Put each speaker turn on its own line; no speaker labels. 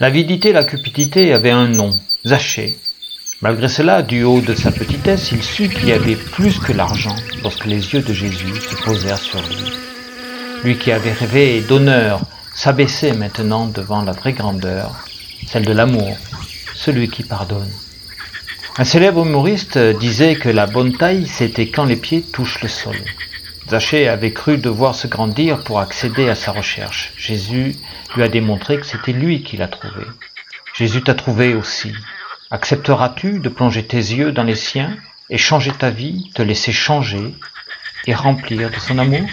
L'avidité et la cupidité avaient un nom, Zachée. Malgré cela, du haut de sa petitesse, il sut qu'il y avait plus que l'argent lorsque les yeux de Jésus se posèrent sur lui. Lui qui avait rêvé d'honneur s'abaissait maintenant devant la vraie grandeur, celle de l'amour, celui qui pardonne. Un célèbre humoriste disait que la bonne taille, c'était quand les pieds touchent le sol. Zachée avait cru devoir se grandir pour accéder à sa recherche. Jésus lui a démontré que c'était lui qui l'a trouvé. Jésus t'a trouvé aussi. Accepteras-tu de plonger tes yeux dans les siens et changer ta vie, te laisser changer et remplir de son amour?